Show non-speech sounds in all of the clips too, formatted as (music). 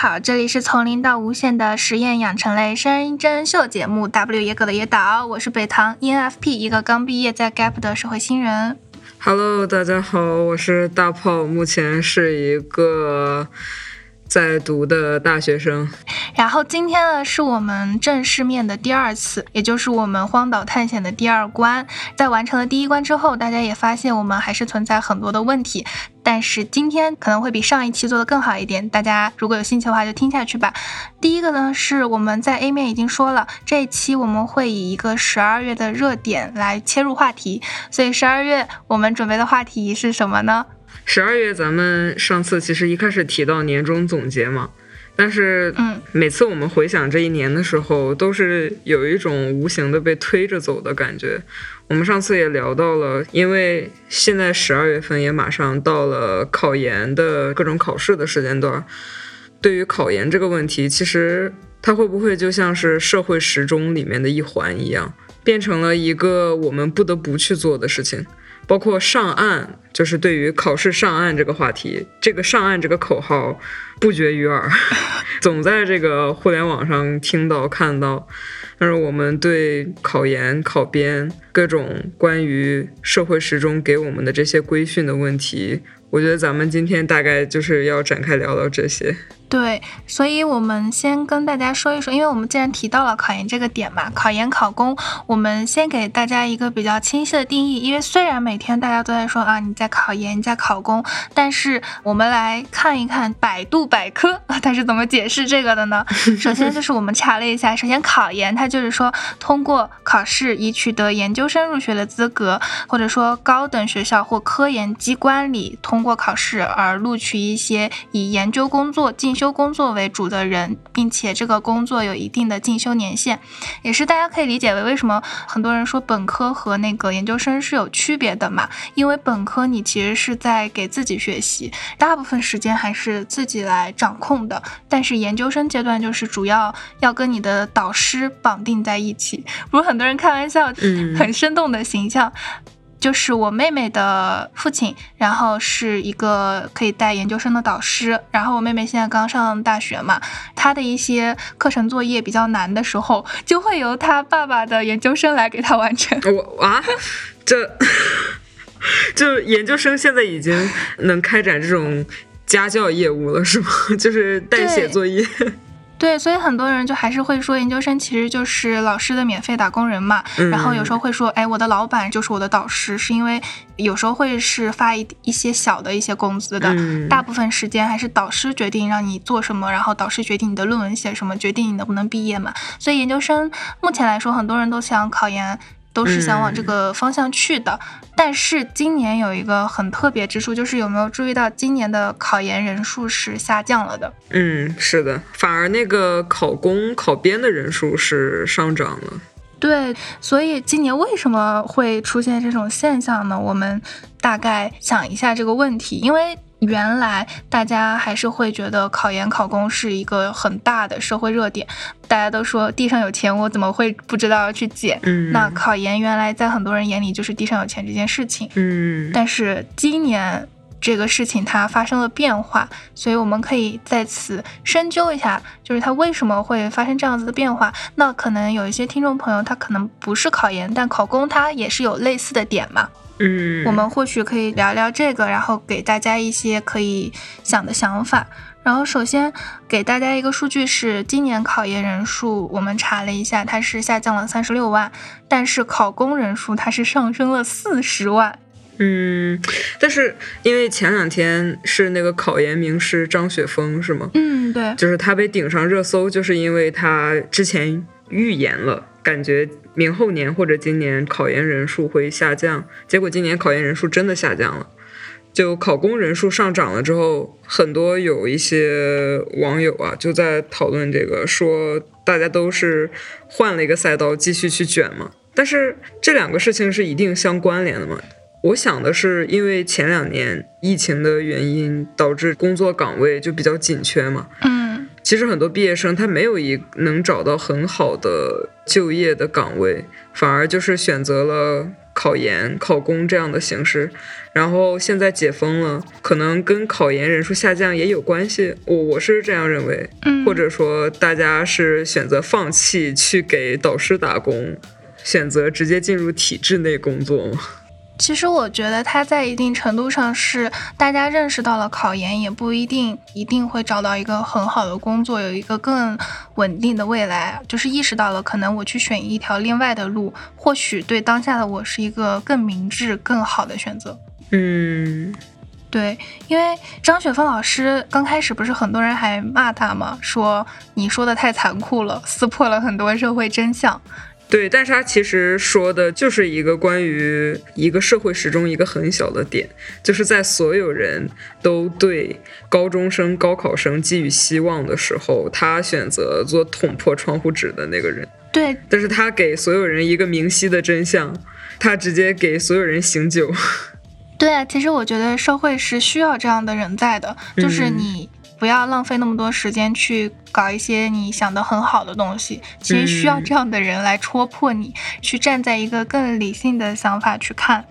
好，这里是从零到无限的实验养成类声音真人秀节目《W 野狗的野岛》，我是北唐 ENFP，一个刚毕业在 Gap 的社会新人。Hello，大家好，我是大炮，目前是一个。在读的大学生，然后今天呢是我们正式面的第二次，也就是我们荒岛探险的第二关。在完成了第一关之后，大家也发现我们还是存在很多的问题，但是今天可能会比上一期做的更好一点。大家如果有兴趣的话，就听下去吧。第一个呢是我们在 A 面已经说了，这一期我们会以一个十二月的热点来切入话题，所以十二月我们准备的话题是什么呢？十二月，咱们上次其实一开始提到年终总结嘛，但是，嗯，每次我们回想这一年的时候，都是有一种无形的被推着走的感觉。我们上次也聊到了，因为现在十二月份也马上到了考研的各种考试的时间段，对于考研这个问题，其实它会不会就像是社会时钟里面的一环一样，变成了一个我们不得不去做的事情？包括上岸，就是对于考试上岸这个话题，这个上岸这个口号不绝于耳，(laughs) 总在这个互联网上听到看到。但是我们对考研、考编各种关于社会时钟给我们的这些规训的问题，我觉得咱们今天大概就是要展开聊聊这些。对，所以我们先跟大家说一说，因为我们既然提到了考研这个点嘛，考研考公，我们先给大家一个比较清晰的定义。因为虽然每天大家都在说啊你在考研，你在考公，但是我们来看一看百度百科它是怎么解释这个的呢？首先就是我们查了一下，首先考研它就是说通过考试以取得研究生入学的资格，或者说高等学校或科研机关里通过考试而录取一些以研究工作进。修工作为主的人，并且这个工作有一定的进修年限，也是大家可以理解为为什么很多人说本科和那个研究生是有区别的嘛？因为本科你其实是在给自己学习，大部分时间还是自己来掌控的，但是研究生阶段就是主要要跟你的导师绑定在一起。不是很多人开玩笑，很生动的形象。就是我妹妹的父亲，然后是一个可以带研究生的导师。然后我妹妹现在刚上大学嘛，她的一些课程作业比较难的时候，就会由她爸爸的研究生来给她完成。(laughs) 我啊，这 (laughs) 就研究生现在已经能开展这种家教业务了，是吗？(laughs) 就是代写作业。对，所以很多人就还是会说，研究生其实就是老师的免费打工人嘛。然后有时候会说，哎，我的老板就是我的导师，是因为有时候会是发一一些小的一些工资的，大部分时间还是导师决定让你做什么，然后导师决定你的论文写什么，决定你能不能毕业嘛。所以研究生目前来说，很多人都想考研。都是想往这个方向去的，但是今年有一个很特别之处，就是有没有注意到今年的考研人数是下降了的？嗯，是的，反而那个考公考编的人数是上涨了。对，所以今年为什么会出现这种现象呢？我们大概想一下这个问题，因为。原来大家还是会觉得考研考公是一个很大的社会热点，大家都说地上有钱，我怎么会不知道要去捡？嗯，那考研原来在很多人眼里就是地上有钱这件事情。嗯，但是今年这个事情它发生了变化，所以我们可以在此深究一下，就是它为什么会发生这样子的变化。那可能有一些听众朋友他可能不是考研，但考公他也是有类似的点嘛。嗯，我们或许可以聊聊这个，然后给大家一些可以想的想法。然后首先给大家一个数据是，今年考研人数我们查了一下，它是下降了三十六万，但是考公人数它是上升了四十万。嗯，但是因为前两天是那个考研名师张雪峰是吗？嗯，对，就是他被顶上热搜，就是因为他之前预言了，感觉。明后年或者今年考研人数会下降，结果今年考研人数真的下降了。就考公人数上涨了之后，很多有一些网友啊就在讨论这个，说大家都是换了一个赛道继续去卷嘛。但是这两个事情是一定相关联的嘛？我想的是，因为前两年疫情的原因，导致工作岗位就比较紧缺嘛。嗯。其实很多毕业生他没有一能找到很好的就业的岗位，反而就是选择了考研、考公这样的形式，然后现在解封了，可能跟考研人数下降也有关系。我我是这样认为，或者说大家是选择放弃去给导师打工，选择直接进入体制内工作吗？其实我觉得他在一定程度上是大家认识到了考研也不一定一定会找到一个很好的工作，有一个更稳定的未来，就是意识到了可能我去选一条另外的路，或许对当下的我是一个更明智、更好的选择。嗯，对，因为张雪峰老师刚开始不是很多人还骂他吗？说你说的太残酷了，撕破了很多社会真相。对，但是他其实说的就是一个关于一个社会时钟一个很小的点，就是在所有人都对高中生、高考生寄予希望的时候，他选择做捅破窗户纸的那个人。对，但是他给所有人一个明晰的真相，他直接给所有人醒酒。(laughs) 对啊，其实我觉得社会是需要这样的人在的，就是你。不要浪费那么多时间去搞一些你想的很好的东西，其实需要这样的人来戳破你，去站在一个更理性的想法去看。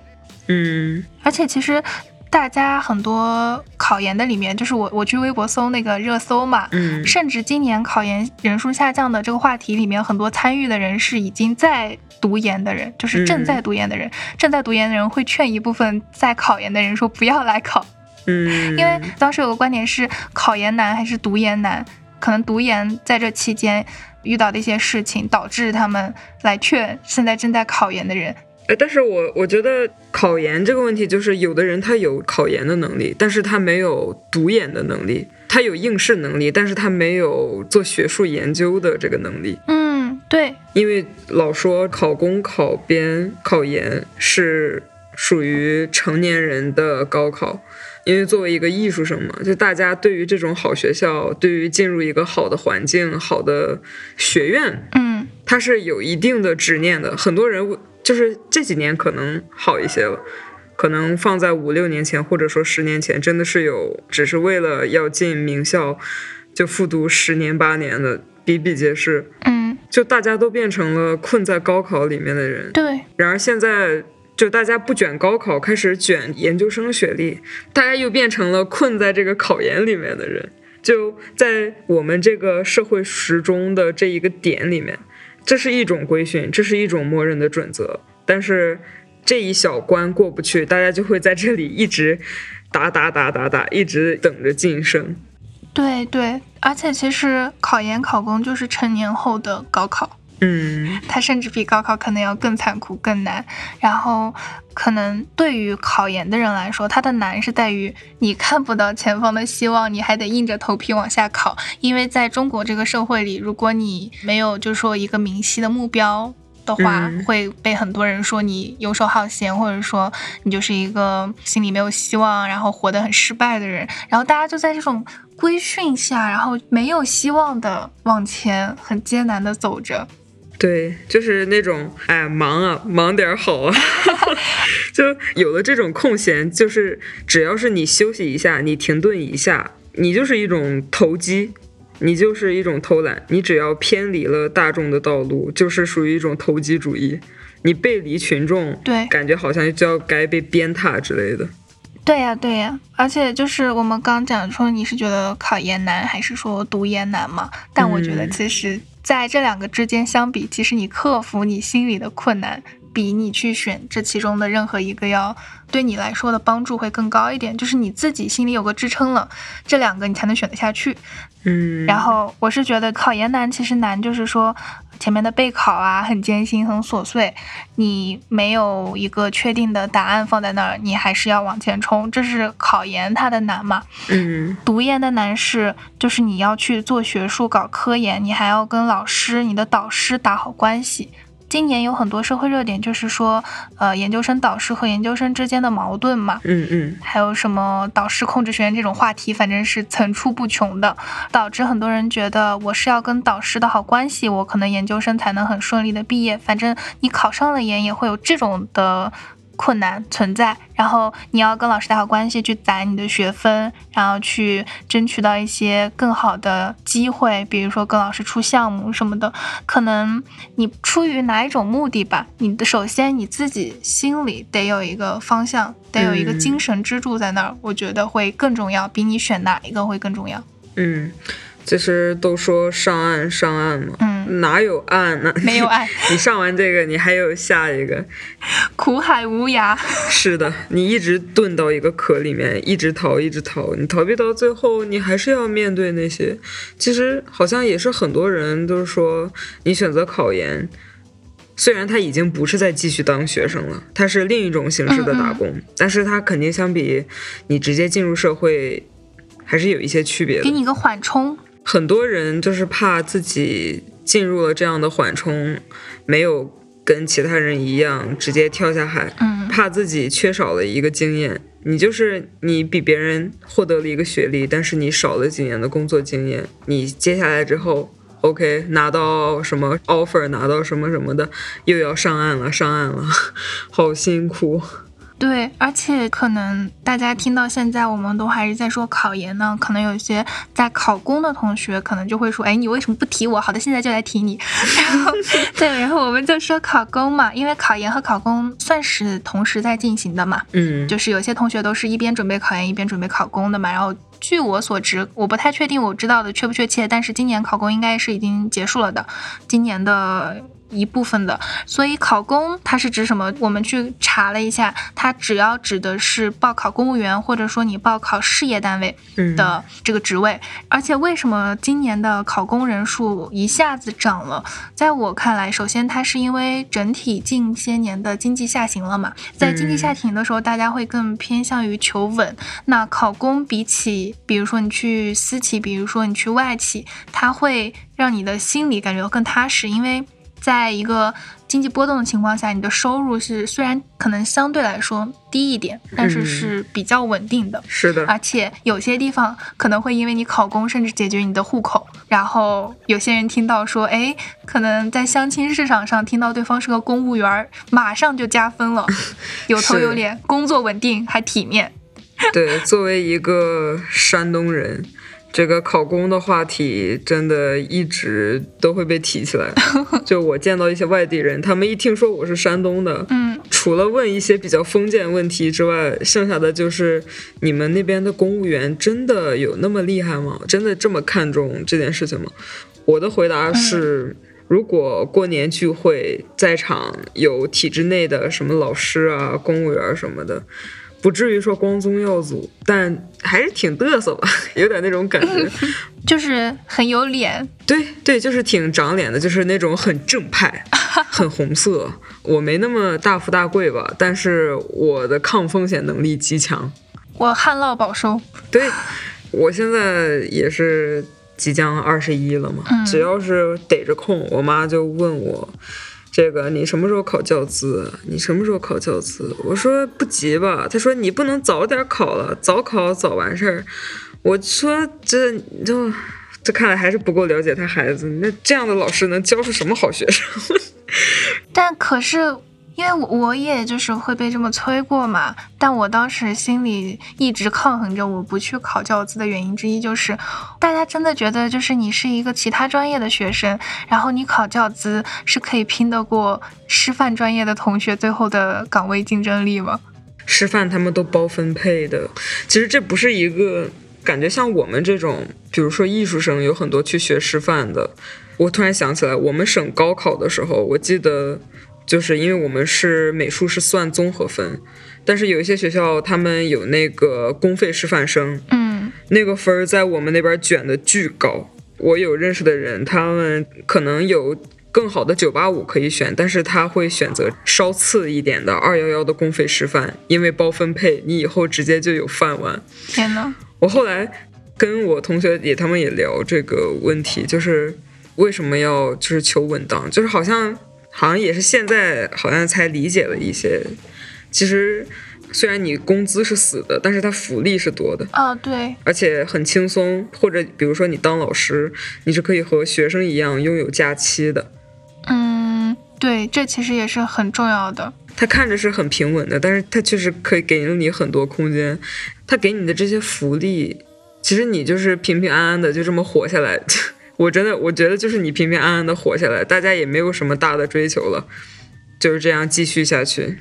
嗯，而且其实大家很多考研的里面，就是我我去微博搜那个热搜嘛，嗯，甚至今年考研人数下降的这个话题里面，很多参与的人是已经在读研的人，就是正在读研的人，正在读研的人会劝一部分在考研的人说不要来考。嗯，因为当时有个观点是考研难还是读研难，可能读研在这期间遇到的一些事情，导致他们来劝现在正在考研的人。哎，但是我我觉得考研这个问题，就是有的人他有考研的能力，但是他没有读研的能力，他有应试能力，但是他没有做学术研究的这个能力。嗯，对，因为老说考公、考编、考研是属于成年人的高考。因为作为一个艺术生嘛，就大家对于这种好学校，对于进入一个好的环境、好的学院，嗯，他是有一定的执念的。很多人就是这几年可能好一些了，可能放在五六年前或者说十年前，真的是有只是为了要进名校就复读十年八年的比比皆是。嗯，就大家都变成了困在高考里面的人。对，然而现在。就大家不卷高考，开始卷研究生学历，大家又变成了困在这个考研里面的人。就在我们这个社会时钟的这一个点里面，这是一种规训，这是一种默认的准则。但是这一小关过不去，大家就会在这里一直打打打打打，一直等着晋升。对对，而且其实考研考公就是成年后的高考。嗯，它甚至比高考可能要更残酷、更难。然后，可能对于考研的人来说，它的难是在于你看不到前方的希望，你还得硬着头皮往下考。因为在中国这个社会里，如果你没有就是说一个明晰的目标的话，会被很多人说你游手好闲，或者说你就是一个心里没有希望，然后活得很失败的人。然后大家就在这种规训下，然后没有希望的往前，很艰难的走着。对，就是那种，哎，忙啊，忙点好啊，(laughs) 就有了这种空闲，就是只要是你休息一下，你停顿一下，你就是一种投机，你就是一种偷懒，你只要偏离了大众的道路，就是属于一种投机主义，你背离群众，对，感觉好像就要该被鞭挞之类的。对呀，对呀，而且就是我们刚讲说，你是觉得考研难，还是说读研难嘛？但我觉得其实。在这两个之间相比，其实你克服你心里的困难，比你去选这其中的任何一个要对你来说的帮助会更高一点。就是你自己心里有个支撑了，这两个你才能选得下去。嗯，然后我是觉得考研难，其实难就是说。前面的备考啊，很艰辛，很琐碎，你没有一个确定的答案放在那儿，你还是要往前冲，这是考研它的难嘛？嗯，读研的难是，就是你要去做学术、搞科研，你还要跟老师、你的导师打好关系。今年有很多社会热点，就是说，呃，研究生导师和研究生之间的矛盾嘛，嗯嗯，还有什么导师控制学员这种话题，反正是层出不穷的，导致很多人觉得我是要跟导师的好关系，我可能研究生才能很顺利的毕业。反正你考上了研，也会有这种的困难存在，然后你要跟老师打好关系，去攒你的学分，然后去争取到一些更好的机会，比如说跟老师出项目什么的。可能你出于哪一种目的吧，你的首先你自己心里得有一个方向，得有一个精神支柱在那儿，我觉得会更重要，比你选哪一个会更重要。嗯。其实都说上岸上岸嘛，嗯，哪有岸呢？(laughs) 没有岸。你上完这个，你还有下一个，(laughs) 苦海无涯。(laughs) 是的，你一直遁到一个壳里面，一直逃，一直逃，你逃避到最后，你还是要面对那些。其实好像也是很多人都是说，你选择考研，虽然他已经不是在继续当学生了，他是另一种形式的打工，但是他肯定相比你直接进入社会，还是有一些区别的。给你一个缓冲。很多人就是怕自己进入了这样的缓冲，没有跟其他人一样直接跳下海，嗯，怕自己缺少了一个经验。你就是你比别人获得了一个学历，但是你少了几年的工作经验。你接下来之后，OK，拿到什么 offer，拿到什么什么的，又要上岸了，上岸了，(laughs) 好辛苦。对，而且可能大家听到现在，我们都还是在说考研呢。可能有些在考公的同学，可能就会说：“哎，你为什么不提我？”好的，现在就来提你。(laughs) 然后，对，然后我们就说考公嘛，因为考研和考公算是同时在进行的嘛。嗯，就是有些同学都是一边准备考研一边准备考公的嘛。然后，据我所知，我不太确定我知道的确不确切，但是今年考公应该是已经结束了的。今年的。一部分的，所以考公它是指什么？我们去查了一下，它只要指的是报考公务员，或者说你报考事业单位的这个职位。而且为什么今年的考公人数一下子涨了？在我看来，首先它是因为整体近些年的经济下行了嘛，在经济下行的时候，大家会更偏向于求稳。那考公比起，比如说你去私企，比如说你去外企，它会让你的心里感觉到更踏实，因为。在一个经济波动的情况下，你的收入是虽然可能相对来说低一点，但是是比较稳定的。是的，而且有些地方可能会因为你考公，甚至解决你的户口。然后有些人听到说，哎，可能在相亲市场上听到对方是个公务员，马上就加分了，(laughs) 有头有脸，工作稳定还体面。对，作为一个山东人。这个考公的话题真的一直都会被提起来。(laughs) 就我见到一些外地人，他们一听说我是山东的，嗯，除了问一些比较封建问题之外，剩下的就是你们那边的公务员真的有那么厉害吗？真的这么看重这件事情吗？我的回答是，如果过年聚会在场有体制内的什么老师啊、公务员什么的。不至于说光宗耀祖，但还是挺嘚瑟吧，(laughs) 有点那种感觉，(laughs) 就是很有脸。对对，就是挺长脸的，就是那种很正派，(laughs) 很红色。我没那么大富大贵吧，但是我的抗风险能力极强。我旱涝保收。对，我现在也是即将二十一了嘛，只要是逮着空，我妈就问我。这个你什么时候考教资？你什么时候考教资？我说不急吧。他说你不能早点考了，早考早完事儿。我说这就这看来还是不够了解他孩子。那这样的老师能教出什么好学生？(laughs) 但可是。因为我我也就是会被这么催过嘛，但我当时心里一直抗衡着我不去考教资的原因之一就是，大家真的觉得就是你是一个其他专业的学生，然后你考教资是可以拼得过师范专业的同学最后的岗位竞争力吗？师范他们都包分配的，其实这不是一个感觉像我们这种，比如说艺术生有很多去学师范的，我突然想起来，我们省高考的时候，我记得。就是因为我们是美术是算综合分，但是有一些学校他们有那个公费师范生，嗯，那个分儿在我们那边卷的巨高。我有认识的人，他们可能有更好的九八五可以选，但是他会选择稍次一点的二幺幺的公费师范，因为包分配，你以后直接就有饭碗。天呐，我后来跟我同学也，他们也聊这个问题，就是为什么要就是求稳当，就是好像。好像也是现在好像才理解了一些，其实虽然你工资是死的，但是它福利是多的。哦，对，而且很轻松。或者比如说你当老师，你是可以和学生一样拥有假期的。嗯，对，这其实也是很重要的。它看着是很平稳的，但是它确实可以给了你很多空间。它给你的这些福利，其实你就是平平安安的就这么活下来。我真的我觉得就是你平平安安的活下来，大家也没有什么大的追求了，就是这样继续下去。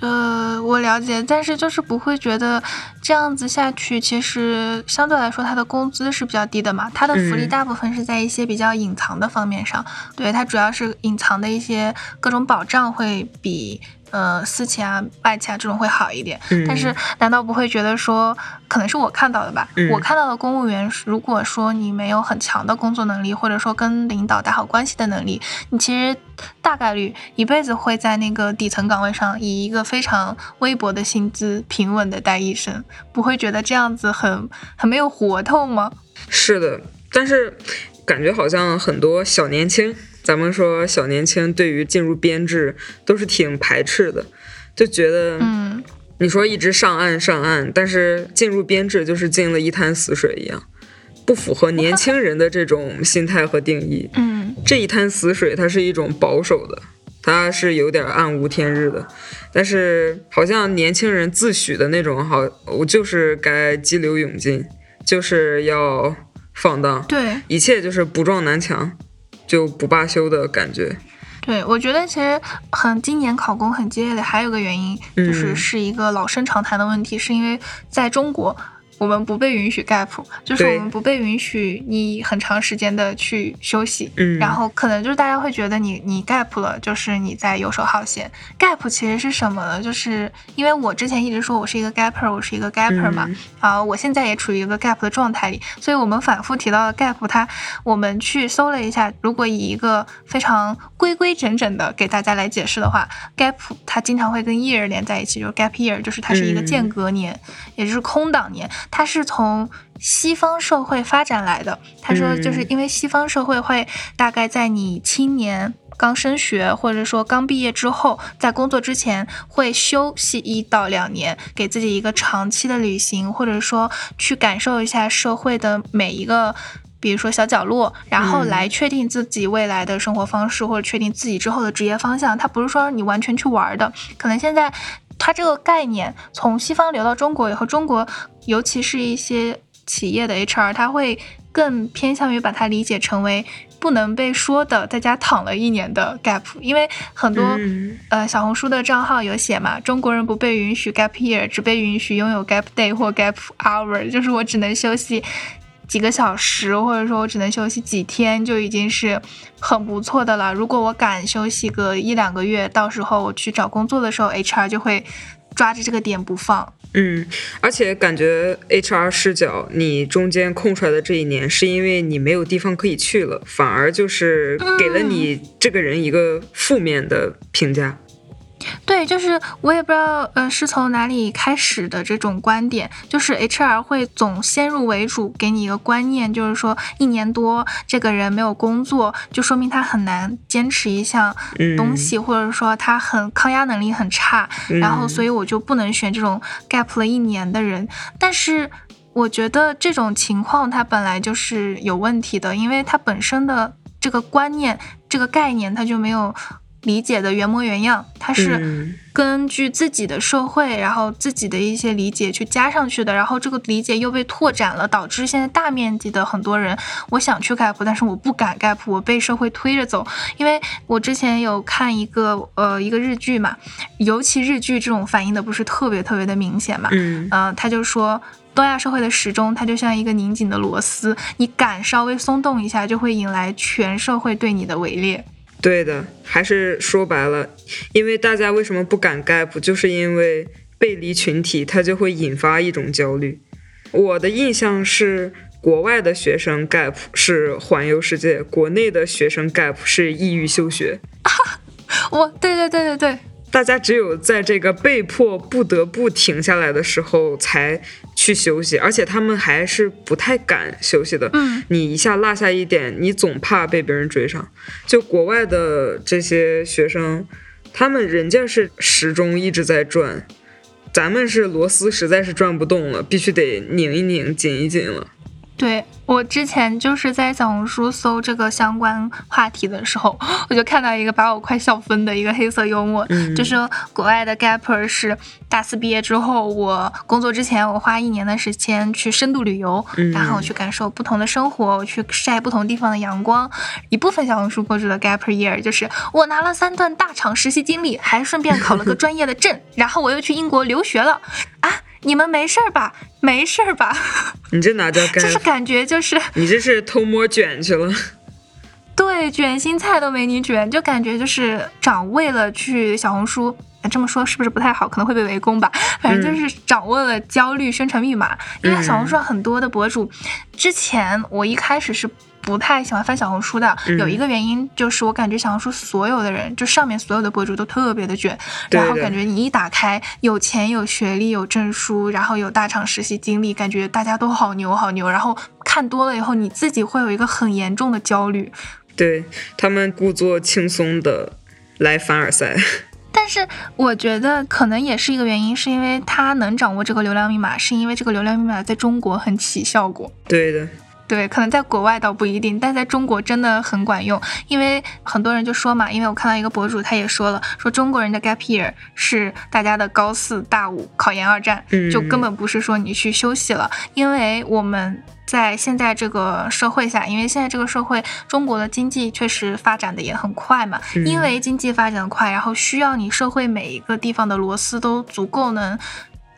呃，我了解，但是就是不会觉得这样子下去，其实相对来说他的工资是比较低的嘛，他的福利大部分是在一些比较隐藏的方面上，对他主要是隐藏的一些各种保障会比。呃，私企啊、外企啊这种会好一点，但是难道不会觉得说，可能是我看到的吧？我看到的公务员，如果说你没有很强的工作能力，或者说跟领导打好关系的能力，你其实大概率一辈子会在那个底层岗位上，以一个非常微薄的薪资平稳的待一生，不会觉得这样子很很没有活头吗？是的，但是感觉好像很多小年轻。咱们说小年轻对于进入编制都是挺排斥的，就觉得，嗯，你说一直上岸上岸，但是进入编制就是进了一滩死水一样，不符合年 (laughs) 轻人的这种心态和定义。嗯，这一滩死水它是一种保守的，它是有点暗无天日的，但是好像年轻人自诩的那种好，我就是该激流勇进，就是要放荡，对，一切就是不撞南墙。就不罢休的感觉，对我觉得其实很今年考公很激烈的还有个原因，就是是一个老生常谈的问题，是因为在中国。我们不被允许 gap，就是我们不被允许你很长时间的去休息，嗯，然后可能就是大家会觉得你你 gap 了，就是你在游手好闲。gap 其实是什么呢？就是因为我之前一直说我是一个 gapper，我是一个 gapper 嘛，啊，我现在也处于一个 gap 的状态里，所以我们反复提到的 gap，它我们去搜了一下，如果以一个非常规规整整的给大家来解释的话，gap 它经常会跟 year 连在一起，就是 gap year，就是它是一个间隔年，也就是空档年。它是从西方社会发展来的。他说，就是因为西方社会会大概在你青年刚升学，或者说刚毕业之后，在工作之前会休息一到两年，给自己一个长期的旅行，或者说去感受一下社会的每一个，比如说小角落，然后来确定自己未来的生活方式，或者确定自己之后的职业方向。它不是说你完全去玩的，可能现在。它这个概念从西方流到中国以后，中国尤其是一些企业的 HR，他会更偏向于把它理解成为不能被说的在家躺了一年的 gap，因为很多呃小红书的账号有写嘛，中国人不被允许 gap year，只被允许拥有 gap day 或 gap hour，就是我只能休息。几个小时，或者说我只能休息几天，就已经是很不错的了。如果我敢休息个一两个月，到时候我去找工作的时候，HR 就会抓着这个点不放。嗯，而且感觉 HR 视角，你中间空出来的这一年，是因为你没有地方可以去了，反而就是给了你这个人一个负面的评价。对，就是我也不知道，呃，是从哪里开始的这种观点，就是 HR 会总先入为主给你一个观念，就是说一年多这个人没有工作，就说明他很难坚持一项东西，或者说他很抗压能力很差，然后所以我就不能选这种 gap 了一年的人。但是我觉得这种情况它本来就是有问题的，因为它本身的这个观念、这个概念它就没有。理解的原模原样，它是根据自己的社会，然后自己的一些理解去加上去的，然后这个理解又被拓展了，导致现在大面积的很多人，我想去 gap，但是我不敢 gap，我被社会推着走。因为我之前有看一个呃一个日剧嘛，尤其日剧这种反映的不是特别特别的明显嘛，嗯，呃，他就说东亚社会的时钟，它就像一个拧紧的螺丝，你敢稍微松动一下，就会引来全社会对你的围猎。对的，还是说白了，因为大家为什么不敢 gap，就是因为背离群体，它就会引发一种焦虑。我的印象是，国外的学生 gap 是环游世界，国内的学生 gap 是抑郁休学。(laughs) 我，对对对对对。大家只有在这个被迫不得不停下来的时候才去休息，而且他们还是不太敢休息的。嗯，你一下落下一点，你总怕被别人追上。就国外的这些学生，他们人家是时钟一直在转，咱们是螺丝实在是转不动了，必须得拧一拧、紧一紧了。对我之前就是在小红书搜这个相关话题的时候，(gasps) 我就看到一个把我快笑疯的一个黑色幽默，就是国外的 gapper 是大四毕业之后，我工作之前我花一年的时间去深度旅游，然后去感受不同的生活，我去晒不同地方的阳光。一部分小红书博主的 gapper year 就是我拿了三段大厂实习经历，还顺便考了个专业的证，(laughs) 然后我又去英国留学了啊。你们没事儿吧？没事儿吧？(laughs) 你这哪叫干？就是感觉就是你这是偷摸卷去了。对，卷心菜都没你卷，就感觉就是掌握了去小红书，这么说是不是不太好？可能会被围攻吧。反正就是掌握了焦虑生成密码，因为小红书上很多的博主，之前我一开始是。不太喜欢翻小红书的，有一个原因就是我感觉小红书所有的人，就上面所有的博主都特别的卷，然后感觉你一打开，有钱有学历有证书，然后有大厂实习经历，感觉大家都好牛好牛，然后看多了以后，你自己会有一个很严重的焦虑。对他们故作轻松的来凡尔赛，但是我觉得可能也是一个原因，是因为他能掌握这个流量密码，是因为这个流量密码在中国很起效果。对的。对，可能在国外倒不一定，但在中国真的很管用。因为很多人就说嘛，因为我看到一个博主，他也说了，说中国人的 gap year 是大家的高四、大五考研二战，就根本不是说你去休息了。因为我们在现在这个社会下，因为现在这个社会，中国的经济确实发展的也很快嘛。因为经济发展的快，然后需要你社会每一个地方的螺丝都足够能。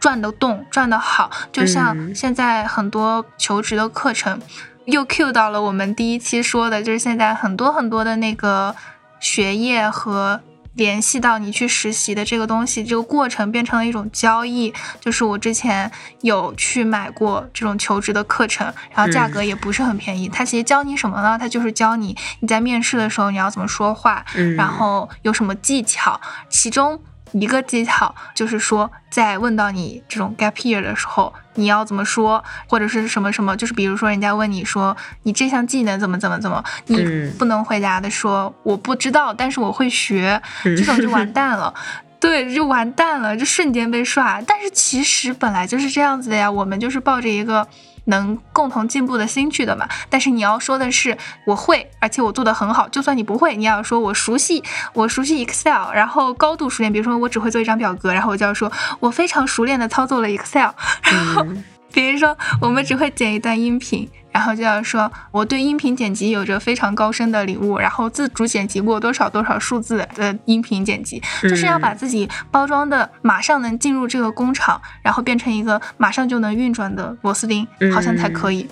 转得动，转得好，就像现在很多求职的课程，又 cue 到了我们第一期说的，就是现在很多很多的那个学业和联系到你去实习的这个东西，这个过程变成了一种交易。就是我之前有去买过这种求职的课程，然后价格也不是很便宜。它其实教你什么呢？它就是教你你在面试的时候你要怎么说话，然后有什么技巧，其中。一个技巧就是说，在问到你这种 gap year 的时候，你要怎么说，或者是什么什么，就是比如说人家问你说你这项技能怎么怎么怎么，你不能回答的说我不知道，但是我会学，这种就完蛋了，(laughs) 对，就完蛋了，就瞬间被刷。但是其实本来就是这样子的呀，我们就是抱着一个。能共同进步的心去的嘛？但是你要说的是我会，而且我做的很好。就算你不会，你要说我熟悉，我熟悉 Excel，然后高度熟练。比如说我只会做一张表格，然后我就要说我非常熟练的操作了 Excel。然后比如说我们只会剪一段音频。然后就要说，我对音频剪辑有着非常高深的领悟，然后自主剪辑过多少多少数字的音频剪辑，就是要把自己包装的马上能进入这个工厂，然后变成一个马上就能运转的螺丝钉，好像才可以。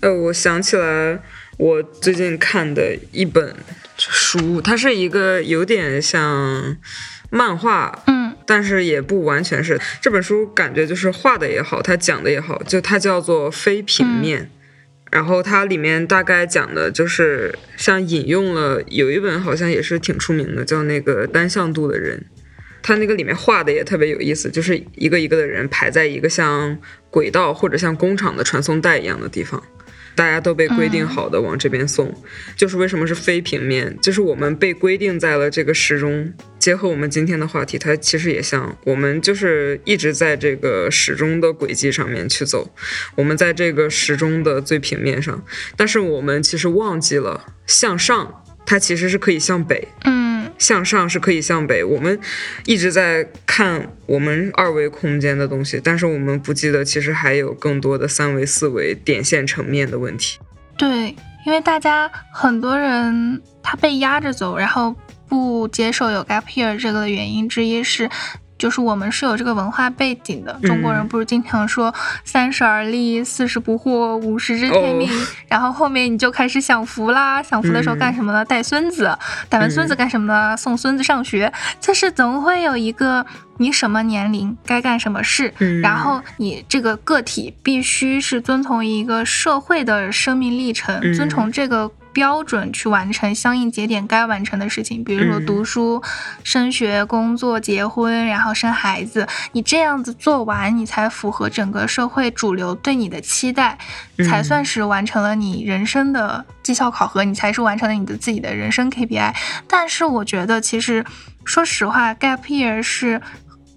呃，我想起来我最近看的一本书，它是一个有点像漫画，嗯，但是也不完全是。这本书感觉就是画的也好，它讲的也好，就它叫做非平面。然后它里面大概讲的就是像引用了有一本好像也是挺出名的，叫那个单向度的人，他那个里面画的也特别有意思，就是一个一个的人排在一个像轨道或者像工厂的传送带一样的地方。大家都被规定好的往这边送，就是为什么是非平面？就是我们被规定在了这个时钟。结合我们今天的话题，它其实也像我们就是一直在这个时钟的轨迹上面去走，我们在这个时钟的最平面上，但是我们其实忘记了向上，它其实是可以向北。嗯。向上是可以向北，我们一直在看我们二维空间的东西，但是我们不记得其实还有更多的三维、四维点线层面的问题。对，因为大家很多人他被压着走，然后不接受有 gap year 这个的原因之一是。就是我们是有这个文化背景的，中国人不是经常说三十而立，四十不惑，五十知天命，然后后面你就开始享福啦。享福的时候干什么呢？带孙子，带完孙子干什么呢？送孙子上学。就是总会有一个你什么年龄该干什么事，然后你这个个体必须是遵从一个社会的生命历程，遵从这个。标准去完成相应节点该完成的事情，比如说读书、升学、工作、结婚，然后生孩子。你这样子做完，你才符合整个社会主流对你的期待，才算是完成了你人生的绩效考核，你才是完成了你的自己的人生 KPI。但是我觉得，其实说实话，gap year 是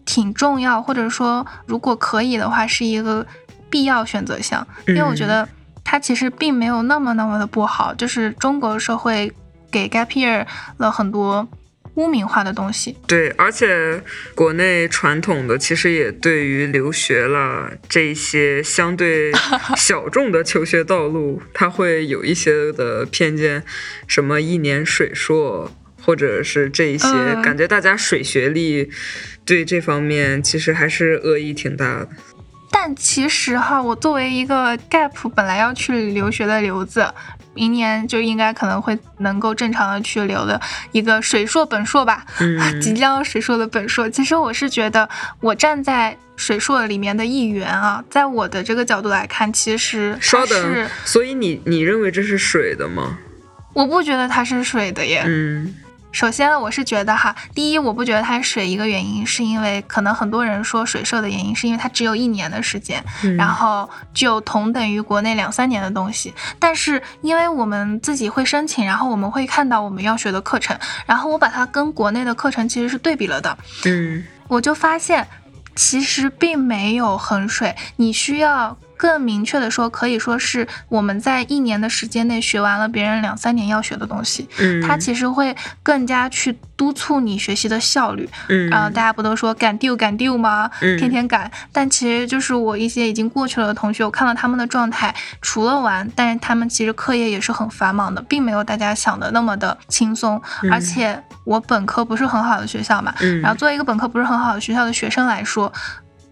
挺重要，或者说如果可以的话，是一个必要选择项，因为我觉得。它其实并没有那么那么的不好，就是中国社会给 gap year 了很多。污名化的东西，对，而且国内传统的其实也对于留学了这些相对 (laughs) 小众的求学道路，它会有一些的偏见，什么一年水硕，或者是这一些，感觉大家水学历对这方面其实还是恶意挺大的。但其实哈，我作为一个 gap 本来要去留学的留子。明年就应该可能会能够正常的去留的一个水硕本硕吧，(laughs) 即将水硕的本硕。其实我是觉得，我站在水硕里面的一员啊，在我的这个角度来看，其实稍等，所以你你认为这是水的吗？我不觉得它是水的耶。嗯。首先呢，我是觉得哈，第一，我不觉得它是水，一个原因是因为可能很多人说水社的原因是因为它只有一年的时间，然后就同等于国内两三年的东西。但是因为我们自己会申请，然后我们会看到我们要学的课程，然后我把它跟国内的课程其实是对比了的，嗯，我就发现其实并没有衡水，你需要。更明确的说，可以说是我们在一年的时间内学完了别人两三年要学的东西。嗯，它其实会更加去督促你学习的效率。嗯，然后大家不都说赶 due 赶 due 吗？嗯，天天赶。但其实就是我一些已经过去了的同学，我看到他们的状态，除了玩，但是他们其实课业也是很繁忙的，并没有大家想的那么的轻松。而且我本科不是很好的学校嘛，嗯，然后作为一个本科不是很好的学校的学生来说。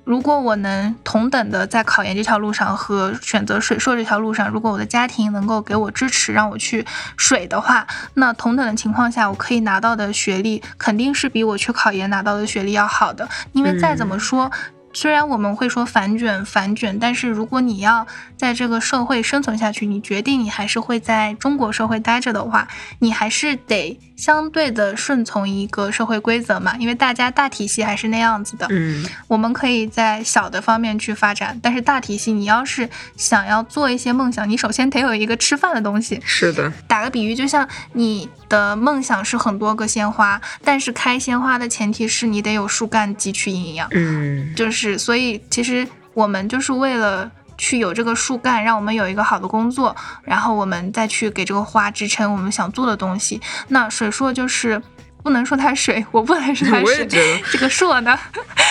如果我能同等的在考研这条路上和选择水硕这条路上，如果我的家庭能够给我支持，让我去水的话，那同等的情况下，我可以拿到的学历肯定是比我去考研拿到的学历要好的，因为再怎么说。虽然我们会说反卷反卷，但是如果你要在这个社会生存下去，你决定你还是会在中国社会待着的话，你还是得相对的顺从一个社会规则嘛，因为大家大体系还是那样子的。嗯，我们可以在小的方面去发展，但是大体系，你要是想要做一些梦想，你首先得有一个吃饭的东西。是的，打个比喻，就像你的梦想是很多个鲜花，但是开鲜花的前提是你得有树干汲取营养。嗯，就是。是，所以其实我们就是为了去有这个树干，让我们有一个好的工作，然后我们再去给这个花支撑我们想做的东西。那水硕就是不能说它水，我不能说它水。(laughs) 我也觉得这个硕呢，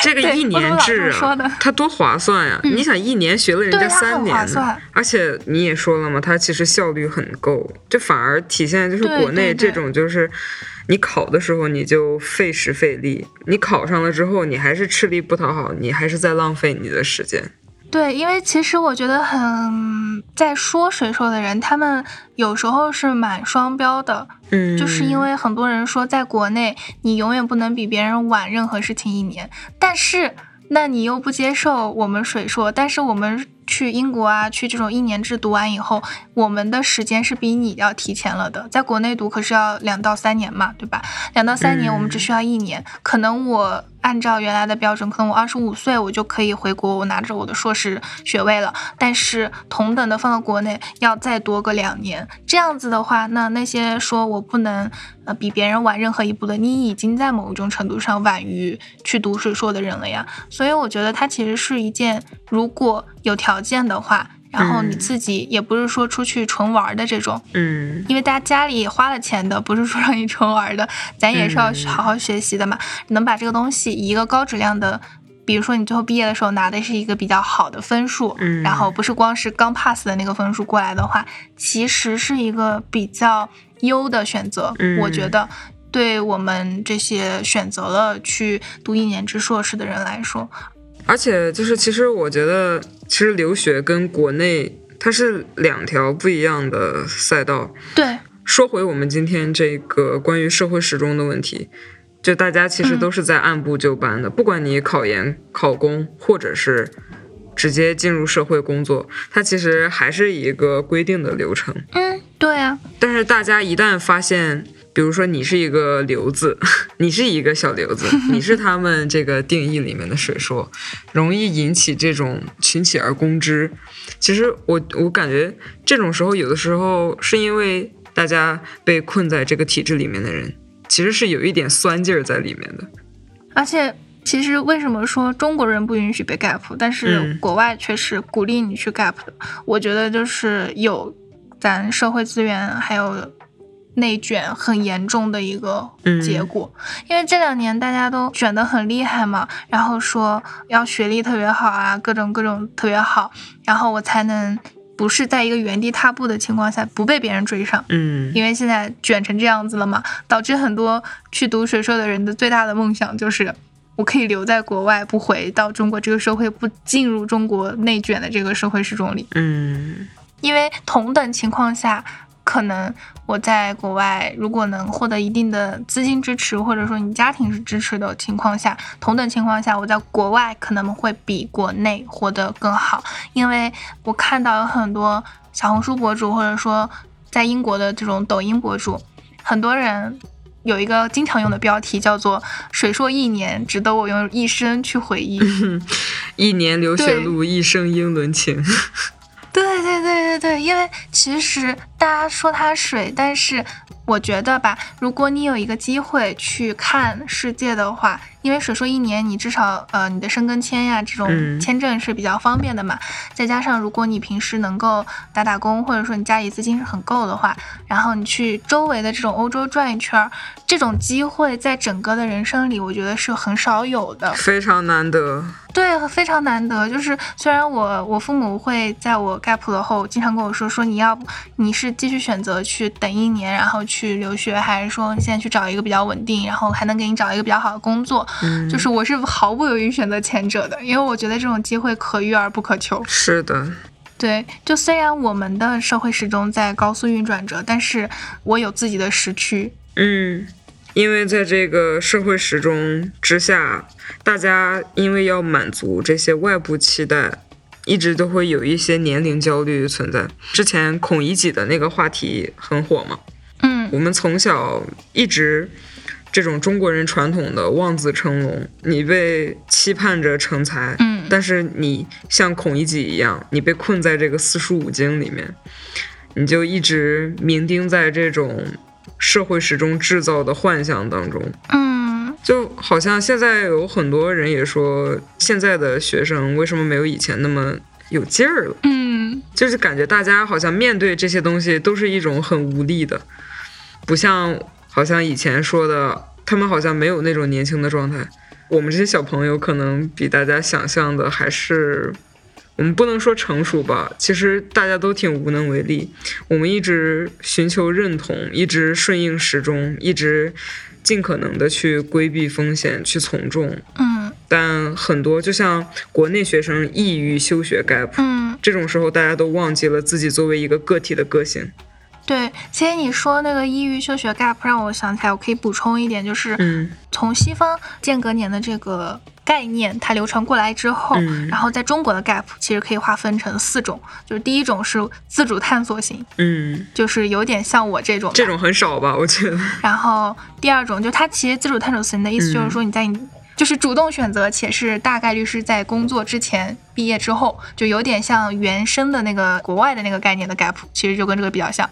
这个一年制啊，它多划算呀！你想一年学了人家三年，而且你也说了嘛，它其实效率很够，这反而体现就是国内这种就是。你考的时候你就费时费力，你考上了之后你还是吃力不讨好，你还是在浪费你的时间。对，因为其实我觉得很在说水硕的人，他们有时候是蛮双标的。嗯，就是因为很多人说在国内你永远不能比别人晚任何事情一年，但是那你又不接受我们水硕，但是我们。去英国啊，去这种一年制读完以后，我们的时间是比你要提前了的。在国内读可是要两到三年嘛，对吧？两到三年，我们只需要一年。可能我按照原来的标准，可能我二十五岁我就可以回国，我拿着我的硕士学位了。但是同等的放到国内要再多个两年，这样子的话，那那些说我不能呃比别人晚任何一步的，你已经在某一种程度上晚于去读水硕的人了呀。所以我觉得它其实是一件如果。有条件的话，然后你自己也不是说出去纯玩的这种，嗯，因为大家家里也花了钱的，不是说让你纯玩的，咱也是要好好学习的嘛。能把这个东西以一个高质量的，比如说你最后毕业的时候拿的是一个比较好的分数，嗯，然后不是光是刚 pass 的那个分数过来的话，其实是一个比较优的选择。我觉得，对我们这些选择了去读一年制硕士的人来说。而且就是，其实我觉得，其实留学跟国内它是两条不一样的赛道。对，说回我们今天这个关于社会时钟的问题，就大家其实都是在按部就班的，不管你考研、考公，或者是直接进入社会工作，它其实还是一个规定的流程。嗯，对啊。但是大家一旦发现，比如说，你是一个瘤子，(laughs) 你是一个小瘤子，(laughs) 你是他们这个定义里面的水硕，容易引起这种群起而攻之。其实我我感觉这种时候，有的时候是因为大家被困在这个体制里面的人，其实是有一点酸劲儿在里面的。而且其实为什么说中国人不允许被 gap，但是国外却是鼓励你去 gap 的？我觉得就是有咱社会资源还有内卷很严重的一个结果。因为这两年大家都卷得很厉害嘛，然后说要学历特别好啊，各种各种特别好，然后我才能不是在一个原地踏步的情况下不被别人追上。嗯，因为现在卷成这样子了嘛，导致很多去读水硕的人的最大的梦想就是。我可以留在国外，不回到中国这个社会，不进入中国内卷的这个社会时钟里。嗯，因为同等情况下，可能我在国外如果能获得一定的资金支持，或者说你家庭是支持的情况下，同等情况下，我在国外可能会比国内活得更好。因为我看到有很多小红书博主，或者说在英国的这种抖音博主，很多人。有一个经常用的标题叫做“水硕一年，值得我用一生去回忆 (laughs) ”。一年流血路，一生英伦情。对对对对对，因为其实大家说它水，但是我觉得吧，如果你有一个机会去看世界的话。因为水说一年，你至少呃你的申根签呀这种签证是比较方便的嘛。再加上如果你平时能够打打工，或者说你家里资金是很够的话，然后你去周围的这种欧洲转一圈，这种机会在整个的人生里，我觉得是很少有的，非常难得。对，非常难得。就是虽然我我父母会在我 gap 了后，经常跟我说说你要你是继续选择去等一年，然后去留学，还是说现在去找一个比较稳定，然后还能给你找一个比较好的工作。就是我是毫不犹豫选择前者的，因为我觉得这种机会可遇而不可求。是的，对，就虽然我们的社会时钟在高速运转着，但是我有自己的时区。嗯，因为在这个社会时钟之下，大家因为要满足这些外部期待，一直都会有一些年龄焦虑存在。之前孔乙己的那个话题很火嘛？嗯，我们从小一直。这种中国人传统的望子成龙，你被期盼着成才，嗯，但是你像孔乙己一样，你被困在这个四书五经里面，你就一直酩酊在这种社会时钟制造的幻想当中，嗯，就好像现在有很多人也说，现在的学生为什么没有以前那么有劲儿了？嗯，就是感觉大家好像面对这些东西都是一种很无力的，不像。好像以前说的，他们好像没有那种年轻的状态。我们这些小朋友可能比大家想象的还是，我们不能说成熟吧。其实大家都挺无能为力。我们一直寻求认同，一直顺应时钟，一直尽可能的去规避风险，去从众。嗯。但很多就像国内学生抑郁休学 gap，嗯，这种时候大家都忘记了自己作为一个个体的个性。对，其实你说那个抑郁休学 gap 让我想起来，我可以补充一点，就是从西方间隔年的这个概念它流传过来之后，然后在中国的 gap 其实可以划分成四种，就是第一种是自主探索型，嗯，就是有点像我这种，这种很少吧，我觉得。然后第二种就它其实自主探索型的意思就是说你在你。就是主动选择，且是大概率是在工作之前、毕业之后，就有点像原生的那个国外的那个概念的 gap，其实就跟这个比较像。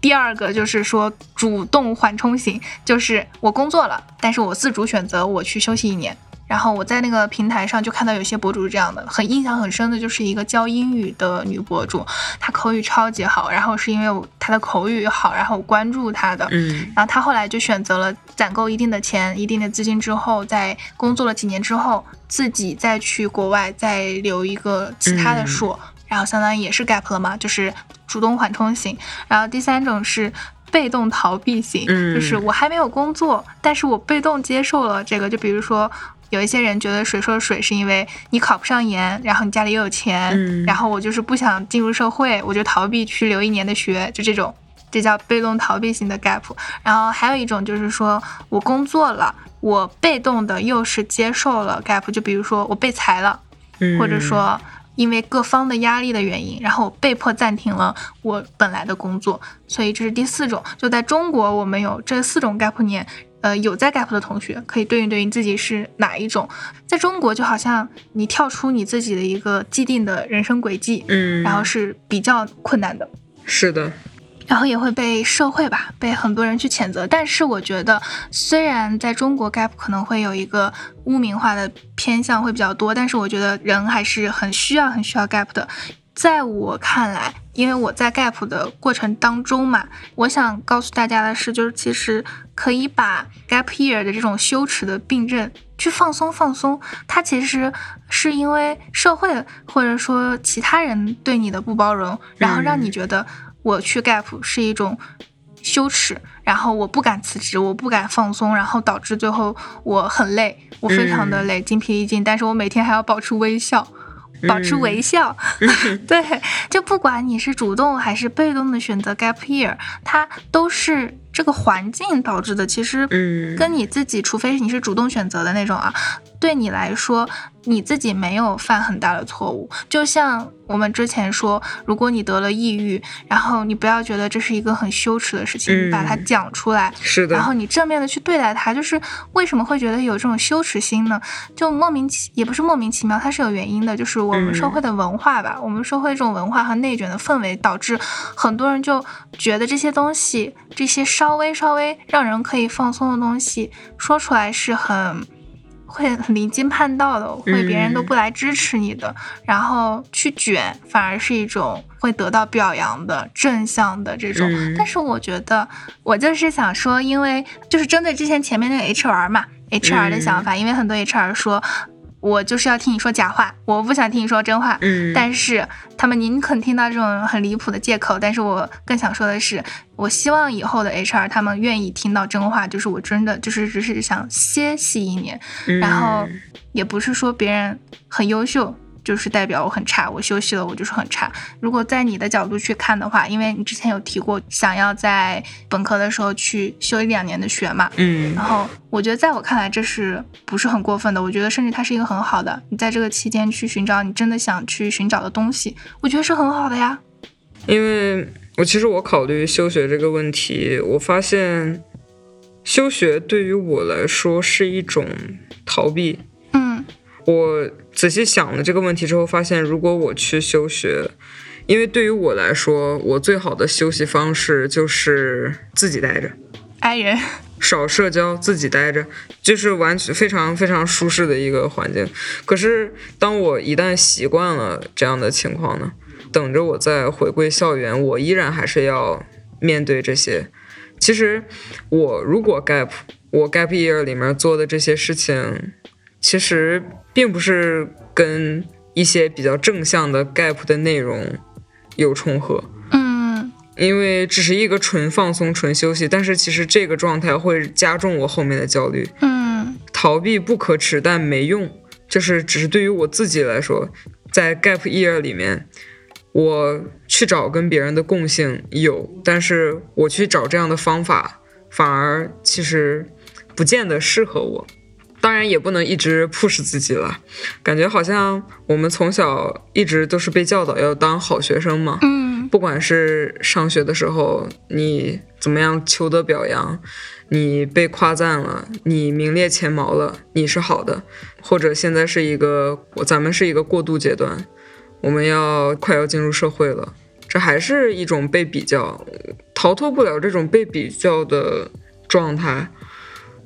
第二个就是说主动缓冲型，就是我工作了，但是我自主选择我去休息一年。然后我在那个平台上就看到有些博主是这样的，很印象很深的就是一个教英语的女博主，她口语超级好，然后是因为她的口语好，然后我关注她的，嗯，然后她后来就选择了攒够一定的钱、一定的资金之后，在工作了几年之后，自己再去国外再留一个其他的硕，然后相当于也是 gap 了嘛，就是主动缓冲型。然后第三种是被动逃避型，就是我还没有工作，但是我被动接受了这个，就比如说。有一些人觉得水硕水是因为你考不上研，然后你家里又有钱，然后我就是不想进入社会，我就逃避去留一年的学，就这种，这叫被动逃避型的 gap。然后还有一种就是说我工作了，我被动的又是接受了 gap，就比如说我被裁了，或者说因为各方的压力的原因，然后我被迫暂停了我本来的工作，所以这是第四种。就在中国，我们有这四种 gap 年。呃，有在 gap 的同学可以对应对应自己是哪一种。在中国，就好像你跳出你自己的一个既定的人生轨迹，嗯，然后是比较困难的。是的，然后也会被社会吧，被很多人去谴责。但是我觉得，虽然在中国 gap 可能会有一个污名化的偏向会比较多，但是我觉得人还是很需要、很需要 gap 的。在我看来，因为我在 gap 的过程当中嘛，我想告诉大家的是，就是其实可以把 gap year 的这种羞耻的病症去放松放松。它其实是因为社会或者说其他人对你的不包容，然后让你觉得。我去 gap 是一种羞耻，然后我不敢辞职，我不敢放松，然后导致最后我很累，我非常的累，精疲力尽，但是我每天还要保持微笑，保持微笑，(laughs) 对，就不管你是主动还是被动的选择 gap year，它都是这个环境导致的，其实跟你自己，除非你是主动选择的那种啊。对你来说，你自己没有犯很大的错误。就像我们之前说，如果你得了抑郁，然后你不要觉得这是一个很羞耻的事情，你把它讲出来。是的。然后你正面的去对待它，就是为什么会觉得有这种羞耻心呢？就莫名其也不是莫名其妙，它是有原因的。就是我们社会的文化吧，我们社会这种文化和内卷的氛围，导致很多人就觉得这些东西，这些稍微稍微让人可以放松的东西，说出来是很。会很离经叛道的，会别人都不来支持你的，然后去卷，反而是一种会得到表扬的正向的这种。但是我觉得，我就是想说，因为就是针对之前前面那个 HR 嘛，HR 的想法，因为很多 HR 说。我就是要听你说假话，我不想听你说真话。嗯，但是他们宁肯听到这种很离谱的借口，但是我更想说的是，我希望以后的 HR 他们愿意听到真话，就是我真的就是只是想歇息一年，然后也不是说别人很优秀。就是代表我很差，我休息了，我就是很差。如果在你的角度去看的话，因为你之前有提过想要在本科的时候去修一两年的学嘛，嗯，然后我觉得在我看来这是不是很过分的？我觉得甚至它是一个很好的，你在这个期间去寻找你真的想去寻找的东西，我觉得是很好的呀。因为我其实我考虑休学这个问题，我发现休学对于我来说是一种逃避。嗯，我。仔细想了这个问题之后，发现如果我去休学，因为对于我来说，我最好的休息方式就是自己待着，爱人，少社交，自己待着，就是完全非常非常舒适的一个环境。可是当我一旦习惯了这样的情况呢，等着我再回归校园，我依然还是要面对这些。其实我如果 gap，我 gap year 里面做的这些事情。其实并不是跟一些比较正向的 gap 的内容有重合，嗯，因为只是一个纯放松、纯休息，但是其实这个状态会加重我后面的焦虑，嗯，逃避不可耻，但没用，就是只是对于我自己来说，在 gap year 里面，我去找跟别人的共性有，但是我去找这样的方法，反而其实不见得适合我。当然也不能一直 push 自己了，感觉好像我们从小一直都是被教导要当好学生嘛。嗯，不管是上学的时候你怎么样求得表扬，你被夸赞了，你名列前茅了，你是好的；或者现在是一个咱们是一个过渡阶段，我们要快要进入社会了，这还是一种被比较，逃脱不了这种被比较的状态，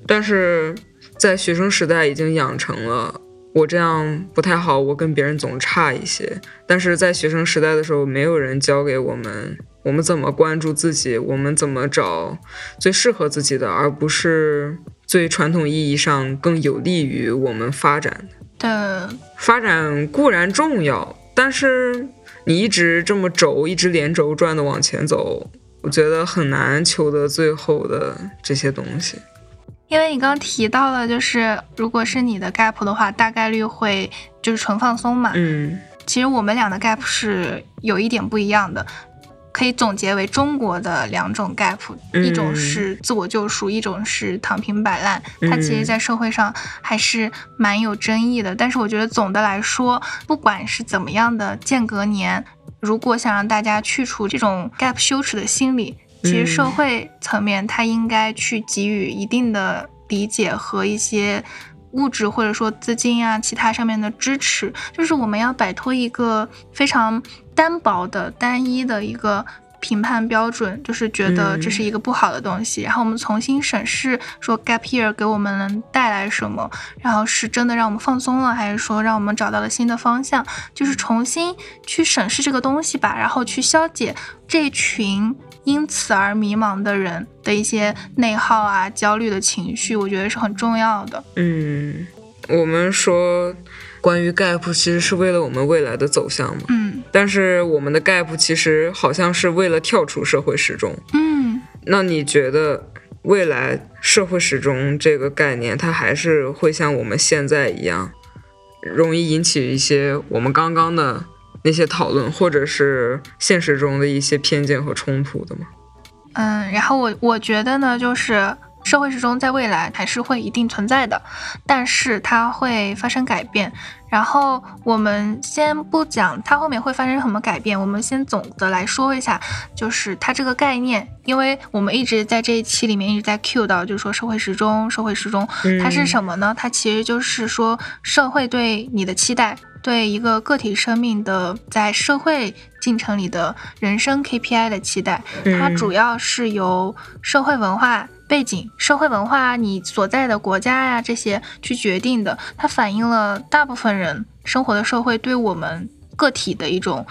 但是。在学生时代已经养成了我这样不太好，我跟别人总差一些。但是在学生时代的时候，没有人教给我们我们怎么关注自己，我们怎么找最适合自己的，而不是最传统意义上更有利于我们发展的。发展固然重要，但是你一直这么轴，一直连轴转的往前走，我觉得很难求得最后的这些东西。因为你刚刚提到了，就是如果是你的 gap 的话，大概率会就是纯放松嘛。嗯，其实我们俩的 gap 是有一点不一样的，可以总结为中国的两种 gap，一种是自我救赎，一种是躺平摆烂。它其实，在社会上还是蛮有争议的。但是我觉得总的来说，不管是怎么样的间隔年，如果想让大家去除这种 gap 羞耻的心理。其实社会层面，它应该去给予一定的理解和一些物质或者说资金啊，其他上面的支持。就是我们要摆脱一个非常单薄的、单一的一个评判标准，就是觉得这是一个不好的东西。然后我们重新审视，说 gap year 给我们能带来什么，然后是真的让我们放松了，还是说让我们找到了新的方向？就是重新去审视这个东西吧，然后去消解这群因此而迷茫的人的一些内耗啊、焦虑的情绪，我觉得是很重要的。嗯，我们说。关于 gap，其实是为了我们未来的走向嘛。嗯。但是我们的 gap 其实好像是为了跳出社会时钟。嗯。那你觉得未来社会时钟这个概念，它还是会像我们现在一样，容易引起一些我们刚刚的那些讨论，或者是现实中的一些偏见和冲突的吗？嗯，然后我我觉得呢，就是。社会时钟在未来还是会一定存在的，但是它会发生改变。然后我们先不讲它后面会发生什么改变，我们先总的来说一下，就是它这个概念，因为我们一直在这一期里面一直在 cue 到，就是说社会时钟，社会时钟它是什么呢？它其实就是说社会对你的期待，对一个个体生命的在社会进程里的人生 KPI 的期待，它主要是由社会文化。背景、社会文化，你所在的国家呀，这些去决定的，它反映了大部分人生活的社会对我们个体的一种。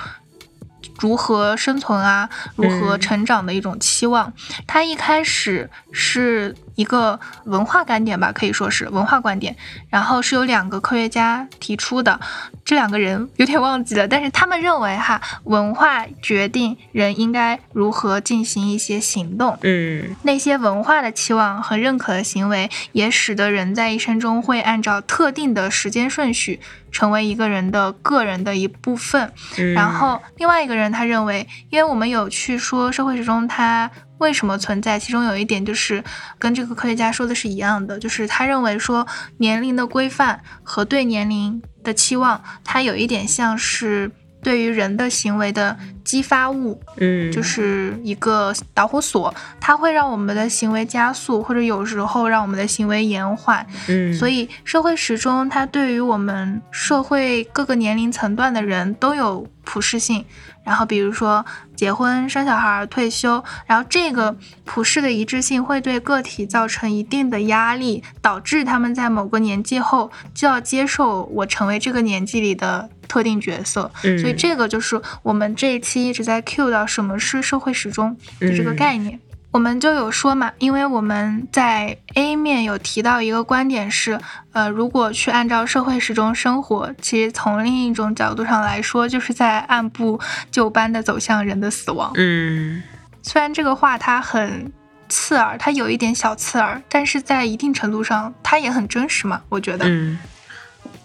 如何生存啊？如何成长的一种期望。它一开始是一个文化观点吧，可以说是文化观点。然后是有两个科学家提出的，这两个人有点忘记了，但是他们认为哈，文化决定人应该如何进行一些行动。嗯，那些文化的期望和认可的行为，也使得人在一生中会按照特定的时间顺序。成为一个人的个人的一部分，然后另外一个人他认为，因为我们有去说社会时钟它为什么存在，其中有一点就是跟这个科学家说的是一样的，就是他认为说年龄的规范和对年龄的期望，它有一点像是。对于人的行为的激发物，嗯，就是一个导火索，它会让我们的行为加速，或者有时候让我们的行为延缓。嗯，所以社会时钟它对于我们社会各个年龄层段的人都有普适性。然后比如说结婚、生小孩、退休，然后这个普世的一致性会对个体造成一定的压力，导致他们在某个年纪后就要接受我成为这个年纪里的。特定角色，所以这个就是我们这一期一直在 cue 到什么是社会时钟的这个概念。我们就有说嘛，因为我们在 A 面有提到一个观点是，呃，如果去按照社会时钟生活，其实从另一种角度上来说，就是在按部就班的走向人的死亡。嗯，虽然这个话它很刺耳，它有一点小刺耳，但是在一定程度上，它也很真实嘛，我觉得。嗯，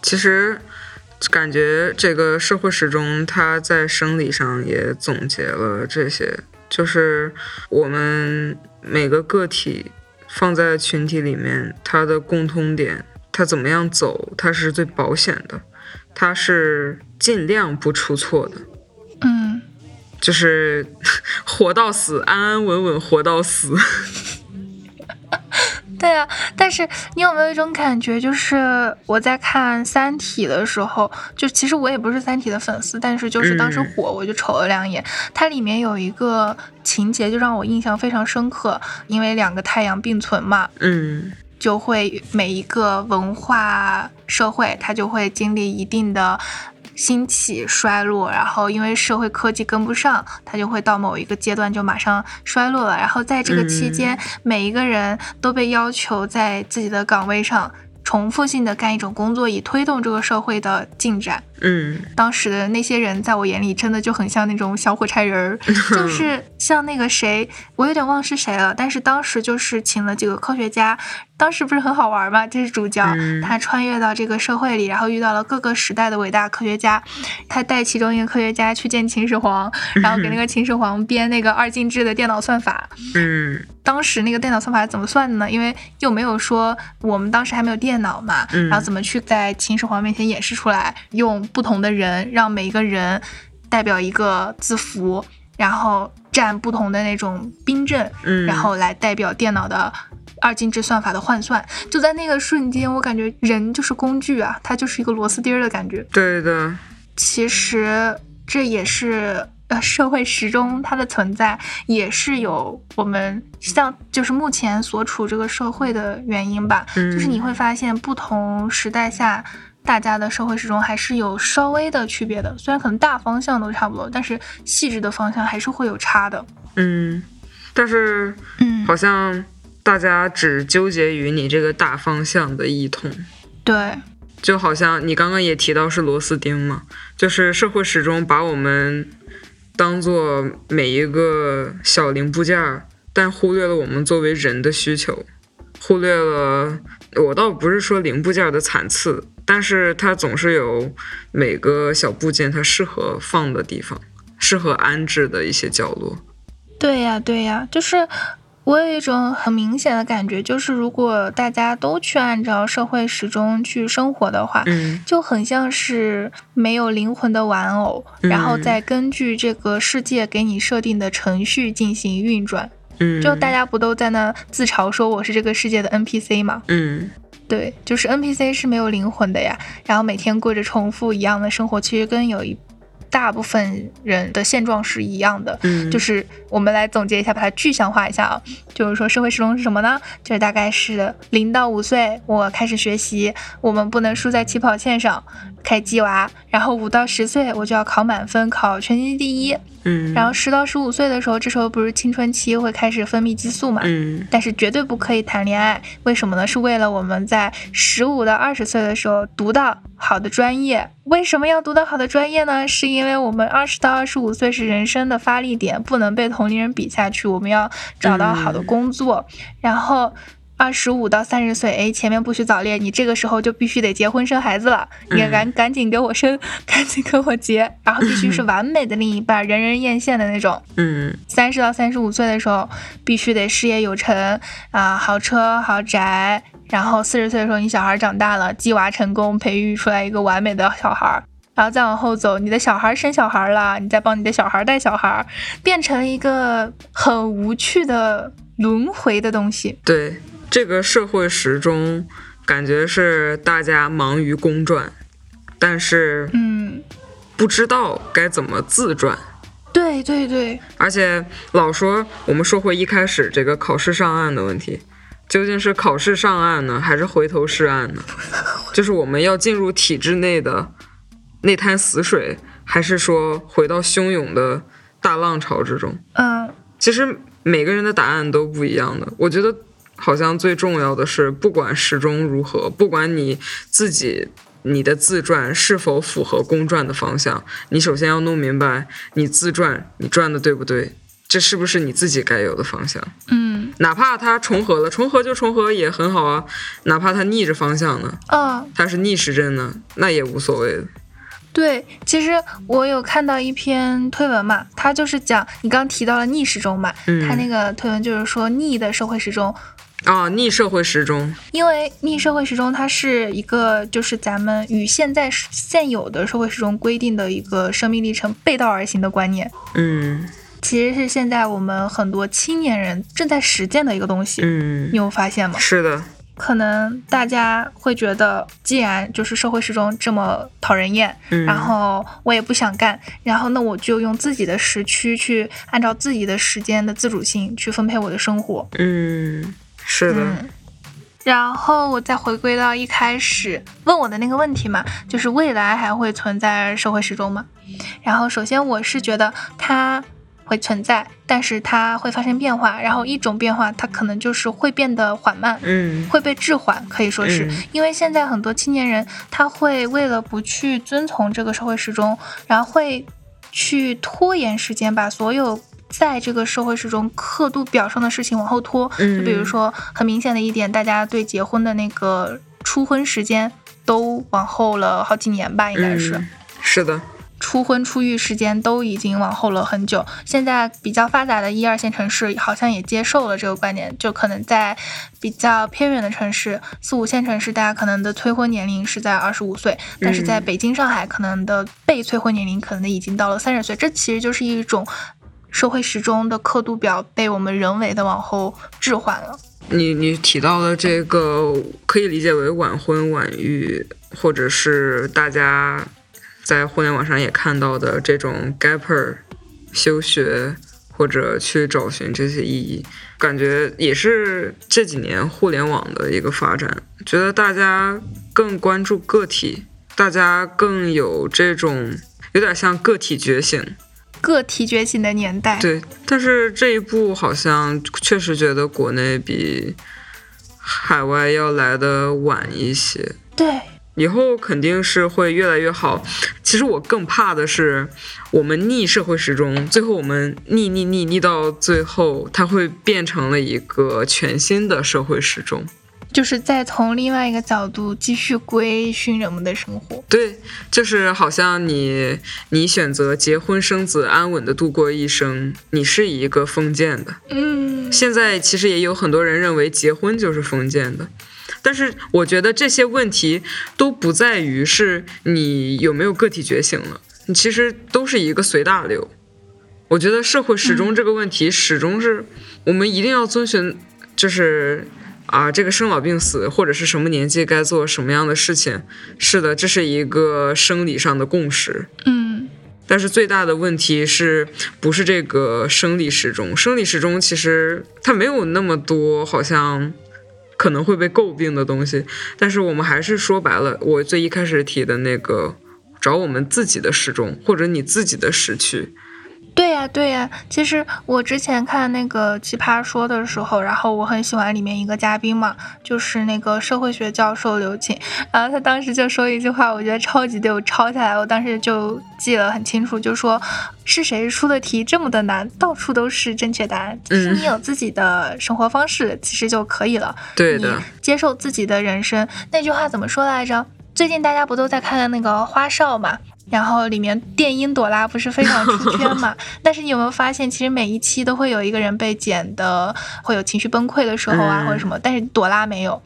其实。感觉这个社会时钟，它在生理上也总结了这些，就是我们每个个体放在群体里面，它的共通点，它怎么样走，它是最保险的，它是尽量不出错的，嗯，就是 (laughs) 活到死，安安稳稳活到死。(laughs) 对啊，但是你有没有一种感觉，就是我在看《三体》的时候，就其实我也不是《三体》的粉丝，但是就是当时火，我就瞅了两眼。它里面有一个情节就让我印象非常深刻，因为两个太阳并存嘛，嗯，就会每一个文化社会，它就会经历一定的。兴起衰落，然后因为社会科技跟不上，它就会到某一个阶段就马上衰落了。然后在这个期间，每一个人都被要求在自己的岗位上重复性的干一种工作，以推动这个社会的进展。嗯，当时的那些人在我眼里真的就很像那种小火柴人儿，(laughs) 就是像那个谁，我有点忘是谁了。但是当时就是请了几个科学家。当时不是很好玩吗？这是主角，他穿越到这个社会里，然后遇到了各个时代的伟大科学家。他带其中一个科学家去见秦始皇，(laughs) 然后给那个秦始皇编那个二进制的电脑算法。嗯，当时那个电脑算法怎么算的呢？因为又没有说我们当时还没有电脑嘛，然后怎么去在秦始皇面前演示出来？用不同的人，让每一个人代表一个字符，然后占不同的那种兵阵，然后来代表电脑的。二进制算法的换算，就在那个瞬间，我感觉人就是工具啊，它就是一个螺丝钉的感觉。对的，其实这也是呃社会时钟它的存在也是有我们像就是目前所处这个社会的原因吧。嗯，就是你会发现不同时代下大家的社会时钟还是有稍微的区别的，虽然可能大方向都差不多，但是细致的方向还是会有差的。嗯，但是嗯，好像大家只纠结于你这个大方向的异同。对。就好像你刚刚也提到是螺丝钉嘛，就是社会时钟把我们当做每一个小零部件儿，但忽略了我们作为人的需求，忽略了我倒不是说零部件的残次，但是它总是有每个小部件它适合放的地方，适合安置的一些角落。对呀，对呀，就是。我有一种很明显的感觉，就是如果大家都去按照社会时钟去生活的话，嗯，就很像是没有灵魂的玩偶，然后再根据这个世界给你设定的程序进行运转。嗯，就大家不都在那自嘲说我是这个世界的 NPC 吗？嗯，对，就是 NPC 是没有灵魂的呀，然后每天过着重复一样的生活，其实跟有一。大部分人的现状是一样的，嗯，就是我们来总结一下，把它具象化一下啊，就是说社会时钟是什么呢？就是大概是零到五岁，我开始学习，我们不能输在起跑线上，开鸡娃，然后五到十岁我就要考满分，考全年级第一。嗯，然后十到十五岁的时候，这时候不是青春期会开始分泌激素嘛？嗯，但是绝对不可以谈恋爱，为什么呢？是为了我们在十五到二十岁的时候读到好的专业。为什么要读到好的专业呢？是因为我们二十到二十五岁是人生的发力点，不能被同龄人比下去，我们要找到好的工作，然后。二十五到三十岁，哎，前面不许早恋，你这个时候就必须得结婚生孩子了。你赶赶紧给我生，(laughs) 赶紧给我结，然后必须是 (laughs) 完美的另一半，人人艳羡的那种。嗯，三十到三十五岁的时候，必须得事业有成啊，豪车豪宅。然后四十岁的时候，你小孩长大了，鸡娃成功，培育出来一个完美的小孩。然后再往后走，你的小孩生小孩了，你再帮你的小孩带小孩，变成了一个很无趣的轮回的东西。对。这个社会时钟，感觉是大家忙于公转，但是嗯，不知道该怎么自转。对对对，而且老说我们说回一开始这个考试上岸的问题，究竟是考试上岸呢，还是回头是岸呢？(laughs) 就是我们要进入体制内的那滩死水，还是说回到汹涌的大浪潮之中？嗯，其实每个人的答案都不一样的，我觉得。好像最重要的是，不管时钟如何，不管你自己你的自转是否符合公转的方向，你首先要弄明白你自转你转的对不对，这是不是你自己该有的方向？嗯，哪怕它重合了，重合就重合也很好啊。哪怕它逆着方向呢？嗯，它是逆时针呢，那也无所谓的。对，其实我有看到一篇推文嘛，它就是讲你刚提到了逆时钟嘛，它那个推文就是说逆的社会时钟。啊，逆社会时钟，因为逆社会时钟它是一个就是咱们与现在现有的社会时钟规定的一个生命历程背道而行的观念。嗯，其实是现在我们很多青年人正在实践的一个东西。嗯，你有发现吗？是的，可能大家会觉得，既然就是社会时钟这么讨人厌，然后我也不想干，然后那我就用自己的时区去按照自己的时间的自主性去分配我的生活。嗯。是的，然后我再回归到一开始问我的那个问题嘛，就是未来还会存在社会时钟吗？然后首先我是觉得它会存在，但是它会发生变化。然后一种变化，它可能就是会变得缓慢，嗯，会被滞缓，可以说是因为现在很多青年人他会为了不去遵从这个社会时钟，然后会去拖延时间，把所有。在这个社会时钟刻度表上的事情往后拖，就比如说很明显的一点，大家对结婚的那个初婚时间都往后了好几年吧，应该是。是的，初婚初育时间都已经往后了很久。现在比较发达的一二线城市好像也接受了这个观点，就可能在比较偏远的城市，四五线城市，大家可能的催婚年龄是在二十五岁，但是在北京、上海，可能的被催婚年龄可能已经到了三十岁。这其实就是一种。社会时钟的刻度表被我们人为的往后置换了。你你提到的这个可以理解为晚婚晚育，或者是大家在互联网上也看到的这种 gapper 休学或者去找寻这些意义，感觉也是这几年互联网的一个发展，觉得大家更关注个体，大家更有这种有点像个体觉醒。个体觉醒的年代，对，但是这一部好像确实觉得国内比海外要来的晚一些。对，以后肯定是会越来越好。其实我更怕的是，我们逆社会时钟，最后我们逆逆逆逆到最后，它会变成了一个全新的社会时钟。就是再从另外一个角度继续规训人们的生活。对，就是好像你你选择结婚生子，安稳的度过一生，你是一个封建的。嗯。现在其实也有很多人认为结婚就是封建的，但是我觉得这些问题都不在于是你有没有个体觉醒了，你其实都是一个随大流。我觉得社会始终这个问题始终是我们一定要遵循，就是。啊，这个生老病死或者是什么年纪该做什么样的事情，是的，这是一个生理上的共识。嗯，但是最大的问题是不是这个生理时钟？生理时钟其实它没有那么多好像可能会被诟病的东西，但是我们还是说白了，我最一开始提的那个，找我们自己的时钟或者你自己的时区。对呀，对呀。其实我之前看那个《奇葩说》的时候，然后我很喜欢里面一个嘉宾嘛，就是那个社会学教授刘瑾。然后他当时就说一句话，我觉得超级对，我抄下来，我当时就记得很清楚，就说是谁出的题这么的难，到处都是正确答案。其实你有自己的生活方式，其实就可以了。对的，接受自己的人生。那句话怎么说来着？最近大家不都在看那个花少嘛？然后里面电音朵拉不是非常出圈嘛？(laughs) 但是你有没有发现，其实每一期都会有一个人被剪的会有情绪崩溃的时候啊，或者什么？但是朵拉没有。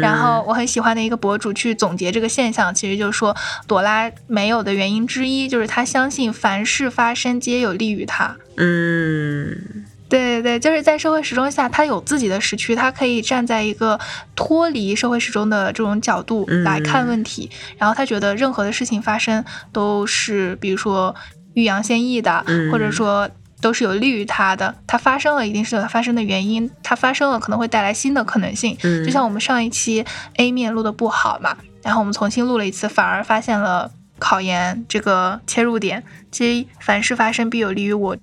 然后我很喜欢的一个博主去总结这个现象，其实就是说朵拉没有的原因之一，就是他相信凡事发生皆有利于他。嗯。对对对，就是在社会时钟下，他有自己的时区，他可以站在一个脱离社会时钟的这种角度来看问题，然后他觉得任何的事情发生都是，比如说欲扬先抑的，或者说都是有利于他的。它发生了，一定是有它发生的原因，它发生了可能会带来新的可能性。就像我们上一期 A 面录的不好嘛，然后我们重新录了一次，反而发现了考研这个切入点。其实凡事发生必有利于我。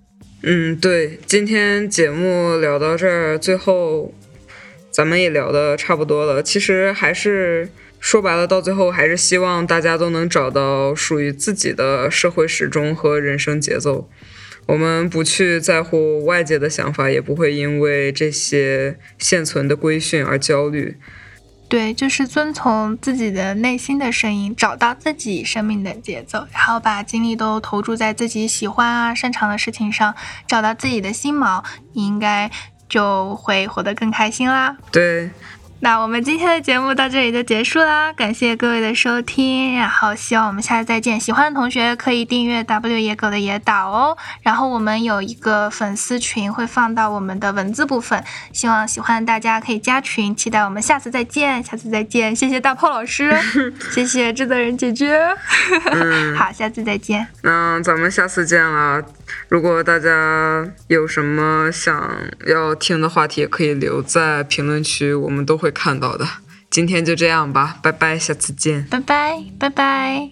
嗯，对，今天节目聊到这儿，最后咱们也聊的差不多了。其实还是说白了，到最后还是希望大家都能找到属于自己的社会时钟和人生节奏。我们不去在乎外界的想法，也不会因为这些现存的规训而焦虑。对，就是遵从自己的内心的声音，找到自己生命的节奏，然后把精力都投注在自己喜欢啊、擅长的事情上，找到自己的心锚，你应该就会活得更开心啦。对。那我们今天的节目到这里就结束啦，感谢各位的收听，然后希望我们下次再见。喜欢的同学可以订阅 W 野狗的野岛哦，然后我们有一个粉丝群会放到我们的文字部分，希望喜欢的大家可以加群，期待我们下次再见，下次再见，谢谢大炮老师，(laughs) 谢谢制作人姐姐，(laughs) 好，下次再见。那咱们下次见了。如果大家有什么想要听的话题，可以留在评论区，我们都会看到的。今天就这样吧，拜拜，下次见。拜拜，拜拜。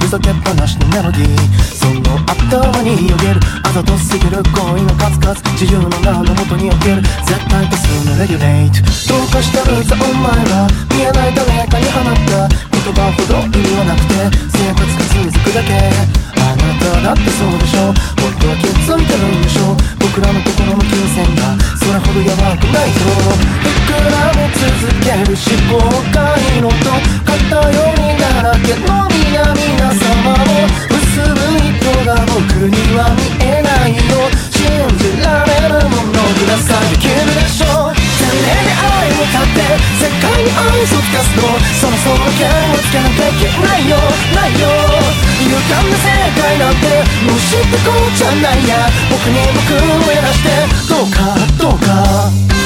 ふざけっぱなしのメロディーそ の頭によげる。あざとすぎる恋の数々。自由の名のもとにおける。絶対多数のレギュレート。どうかしたるさお前は見えない誰かに放った。言葉ほど意味はなくて。生活が続くだけ。あなただってそうでしょ。本当は気づいてるんでしょ。僕らの心の金銭が。それほどヤバくないと膨らみ続ける思考回路と偏りだらけの皆々様をが僕には見えないよ信じられるものください。できるでしょう。てめえに愛を立って世界に愛想つかすとそろそろ剣をつけなきゃいけないよ。ないよ。勇敢な世界なんてもう知ってこうじゃないや。僕に僕をやらして。どうかどうか。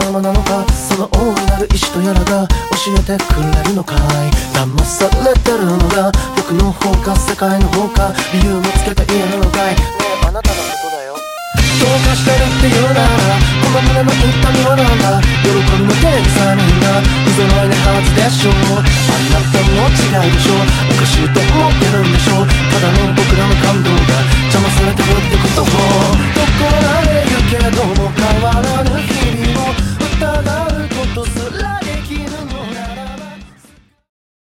様なのか？その大いなる意志とやらが教えてくれるのかい？騙されてるのが？僕の方か？世界の方か？理由もつけて嫌なのかい？どうかしてるっていうならこの胸の痛みはなんだ喜びの天才みんな不揃いなはずでしょうあなたも違うでしょおかしいと思ってるんでしょうただの僕らの感動が邪魔されてるってことを怒られるけども変わらぬ日々を疑うことすら